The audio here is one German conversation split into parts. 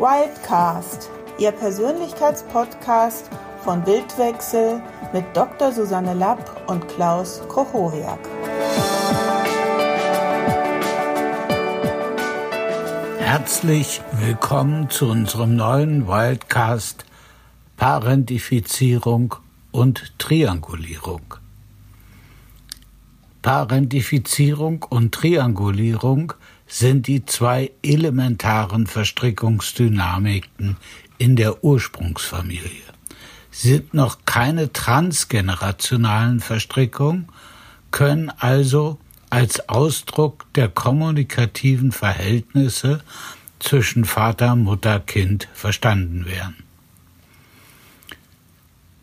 Wildcast, Ihr Persönlichkeitspodcast von Bildwechsel mit Dr. Susanne Lapp und Klaus Kochoriak. Herzlich willkommen zu unserem neuen Wildcast Parentifizierung und Triangulierung. Parentifizierung und Triangulierung sind die zwei elementaren Verstrickungsdynamiken in der Ursprungsfamilie. Sie sind noch keine transgenerationalen Verstrickungen, können also als Ausdruck der kommunikativen Verhältnisse zwischen Vater, Mutter, Kind verstanden werden.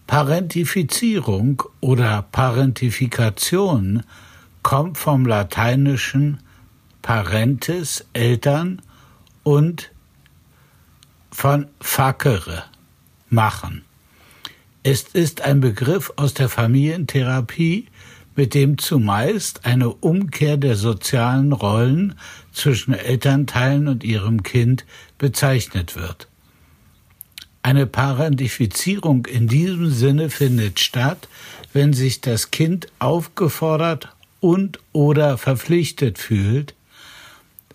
Parentifizierung oder Parentifikation kommt vom lateinischen parentes Eltern und von facere machen. Es ist ein Begriff aus der Familientherapie, mit dem zumeist eine Umkehr der sozialen Rollen zwischen Elternteilen und ihrem Kind bezeichnet wird. Eine Parentifizierung in diesem Sinne findet statt, wenn sich das Kind aufgefordert und oder verpflichtet fühlt,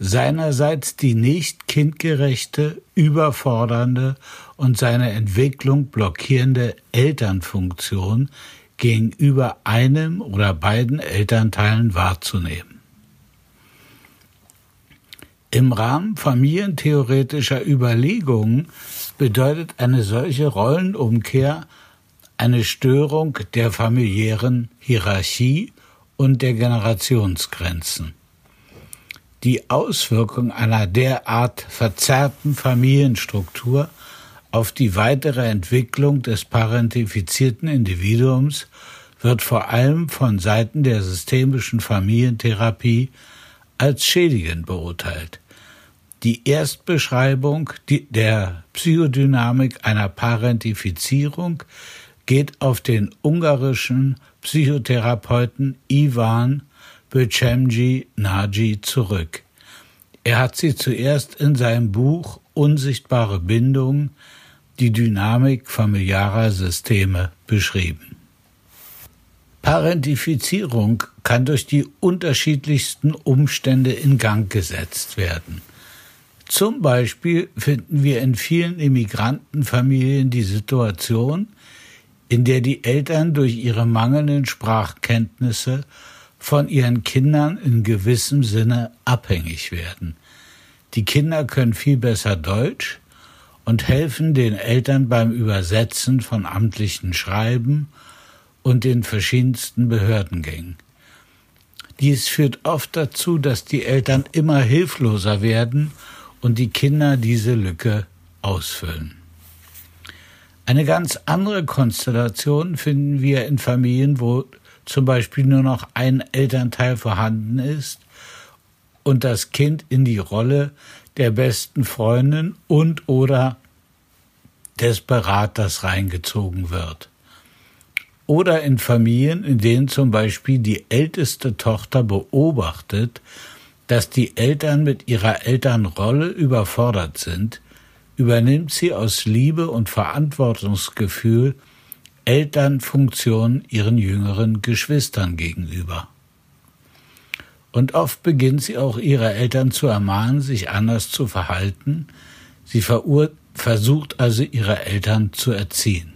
seinerseits die nicht kindgerechte, überfordernde und seine Entwicklung blockierende Elternfunktion gegenüber einem oder beiden Elternteilen wahrzunehmen. Im Rahmen familientheoretischer Überlegungen bedeutet eine solche Rollenumkehr eine Störung der familiären Hierarchie und der Generationsgrenzen. Die Auswirkung einer derart verzerrten Familienstruktur auf die weitere Entwicklung des parentifizierten Individuums wird vor allem von Seiten der systemischen Familientherapie als schädigend beurteilt. Die Erstbeschreibung der Psychodynamik einer Parentifizierung geht auf den ungarischen Psychotherapeuten Ivan Becemji Naji zurück. Er hat sie zuerst in seinem Buch Unsichtbare Bindung die Dynamik familiarer Systeme beschrieben. Parentifizierung kann durch die unterschiedlichsten Umstände in Gang gesetzt werden. Zum Beispiel finden wir in vielen Immigrantenfamilien die Situation, in der die Eltern durch ihre mangelnden Sprachkenntnisse von ihren Kindern in gewissem Sinne abhängig werden. Die Kinder können viel besser Deutsch, und helfen den Eltern beim Übersetzen von amtlichen Schreiben und den verschiedensten Behördengängen. Dies führt oft dazu, dass die Eltern immer hilfloser werden und die Kinder diese Lücke ausfüllen. Eine ganz andere Konstellation finden wir in Familien, wo zum Beispiel nur noch ein Elternteil vorhanden ist und das Kind in die Rolle der besten Freundin und oder des Beraters reingezogen wird. Oder in Familien, in denen zum Beispiel die älteste Tochter beobachtet, dass die Eltern mit ihrer Elternrolle überfordert sind, übernimmt sie aus Liebe und Verantwortungsgefühl Elternfunktion ihren jüngeren Geschwistern gegenüber. Und oft beginnt sie auch ihre Eltern zu ermahnen, sich anders zu verhalten. Sie versucht also ihre Eltern zu erziehen.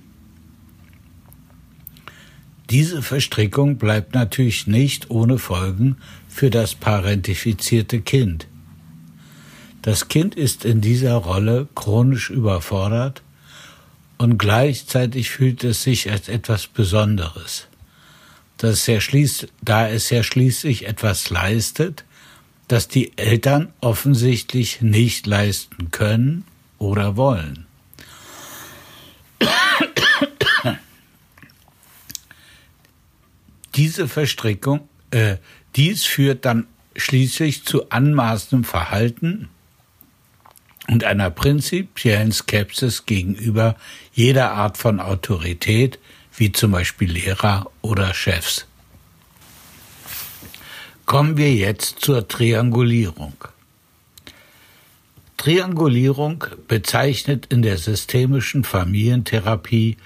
Diese Verstrickung bleibt natürlich nicht ohne Folgen für das parentifizierte Kind. Das Kind ist in dieser Rolle chronisch überfordert und gleichzeitig fühlt es sich als etwas Besonderes dass er schließt, da es ja schließlich etwas leistet, das die Eltern offensichtlich nicht leisten können oder wollen. Diese Verstrickung, äh, dies führt dann schließlich zu anmaßendem Verhalten und einer prinzipiellen Skepsis gegenüber jeder Art von Autorität, wie zum Beispiel Lehrer oder Chefs. Kommen wir jetzt zur Triangulierung. Triangulierung bezeichnet in der systemischen Familientherapie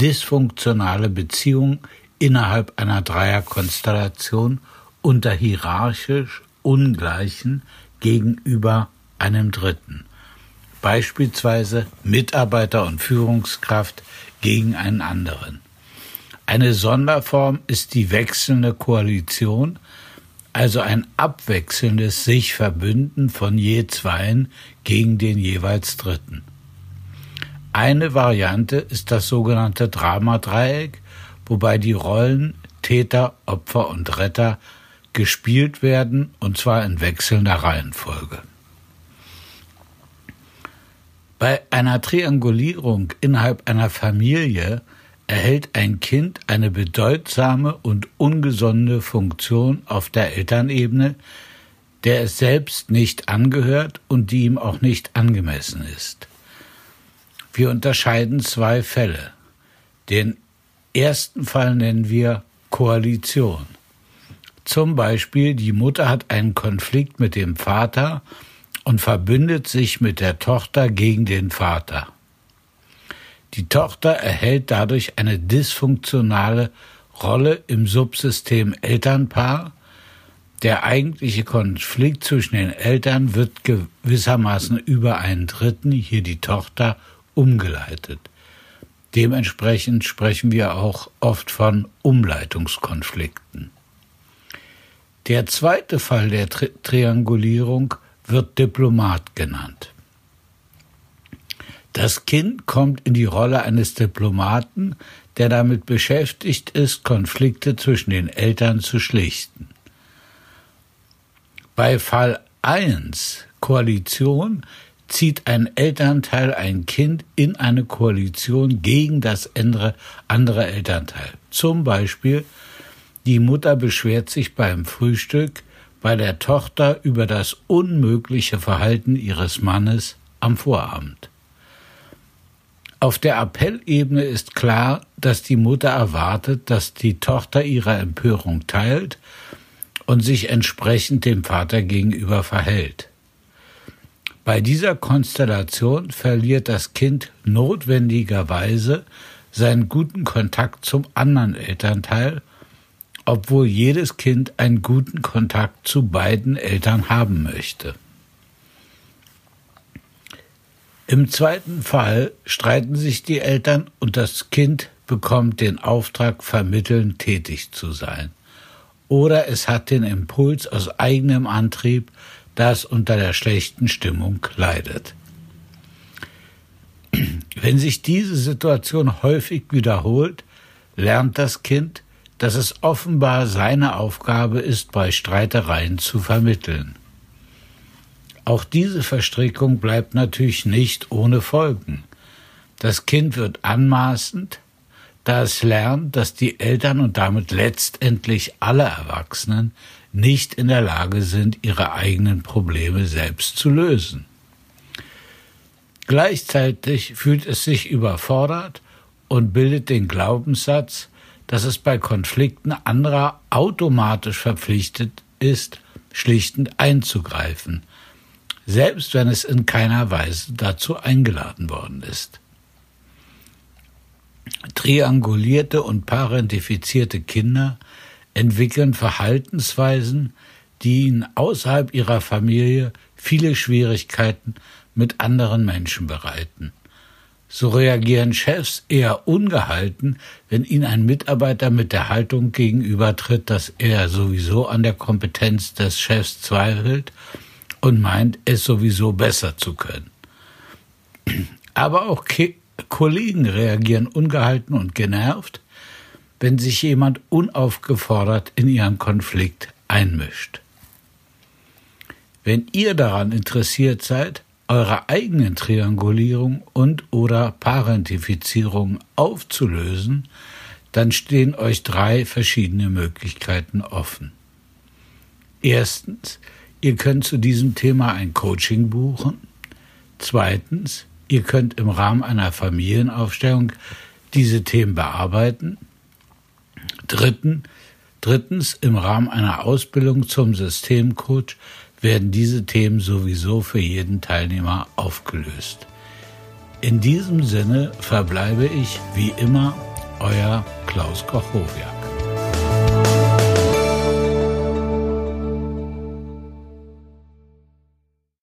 dysfunktionale Beziehungen innerhalb einer Dreierkonstellation unter hierarchisch Ungleichen gegenüber einem Dritten, beispielsweise Mitarbeiter und Führungskraft gegen einen anderen. Eine Sonderform ist die wechselnde Koalition, also ein abwechselndes sich Verbünden von je zweien gegen den jeweils Dritten. Eine Variante ist das sogenannte Dramadreieck, wobei die Rollen Täter, Opfer und Retter gespielt werden, und zwar in wechselnder Reihenfolge. Bei einer Triangulierung innerhalb einer Familie erhält ein Kind eine bedeutsame und ungesunde Funktion auf der Elternebene, der es selbst nicht angehört und die ihm auch nicht angemessen ist. Wir unterscheiden zwei Fälle. Den ersten Fall nennen wir Koalition. Zum Beispiel die Mutter hat einen Konflikt mit dem Vater und verbündet sich mit der Tochter gegen den Vater. Die Tochter erhält dadurch eine dysfunktionale Rolle im Subsystem Elternpaar. Der eigentliche Konflikt zwischen den Eltern wird gewissermaßen über einen Dritten, hier die Tochter, umgeleitet. Dementsprechend sprechen wir auch oft von Umleitungskonflikten. Der zweite Fall der Tri Triangulierung wird Diplomat genannt. Das Kind kommt in die Rolle eines Diplomaten, der damit beschäftigt ist, Konflikte zwischen den Eltern zu schlichten. Bei Fall 1 Koalition zieht ein Elternteil ein Kind in eine Koalition gegen das andere, Elternteil. Zum Beispiel die Mutter beschwert sich beim Frühstück bei der Tochter über das unmögliche Verhalten ihres Mannes am Vorabend. Auf der Appellebene ist klar, dass die Mutter erwartet, dass die Tochter ihre Empörung teilt und sich entsprechend dem Vater gegenüber verhält. Bei dieser Konstellation verliert das Kind notwendigerweise seinen guten Kontakt zum anderen Elternteil, obwohl jedes Kind einen guten Kontakt zu beiden Eltern haben möchte. Im zweiten Fall streiten sich die Eltern und das Kind bekommt den Auftrag, vermitteln tätig zu sein. Oder es hat den Impuls aus eigenem Antrieb, das unter der schlechten Stimmung leidet. Wenn sich diese Situation häufig wiederholt, lernt das Kind, dass es offenbar seine Aufgabe ist, bei Streitereien zu vermitteln. Auch diese Verstrickung bleibt natürlich nicht ohne Folgen. Das Kind wird anmaßend, da es lernt, dass die Eltern und damit letztendlich alle Erwachsenen nicht in der Lage sind, ihre eigenen Probleme selbst zu lösen. Gleichzeitig fühlt es sich überfordert und bildet den Glaubenssatz, dass es bei Konflikten anderer automatisch verpflichtet ist, schlichtend einzugreifen, selbst wenn es in keiner Weise dazu eingeladen worden ist. Triangulierte und parentifizierte Kinder entwickeln Verhaltensweisen, die ihnen außerhalb ihrer Familie viele Schwierigkeiten mit anderen Menschen bereiten. So reagieren Chefs eher ungehalten, wenn ihnen ein Mitarbeiter mit der Haltung gegenübertritt, dass er sowieso an der Kompetenz des Chefs zweifelt und meint, es sowieso besser zu können. Aber auch Ke Kollegen reagieren ungehalten und genervt, wenn sich jemand unaufgefordert in ihren Konflikt einmischt. Wenn ihr daran interessiert seid, eure eigenen Triangulierung und oder Parentifizierung aufzulösen, dann stehen euch drei verschiedene Möglichkeiten offen. Erstens, Ihr könnt zu diesem Thema ein Coaching buchen. Zweitens, ihr könnt im Rahmen einer Familienaufstellung diese Themen bearbeiten. Dritten, drittens, im Rahmen einer Ausbildung zum Systemcoach werden diese Themen sowieso für jeden Teilnehmer aufgelöst. In diesem Sinne verbleibe ich wie immer euer Klaus Kochowiak.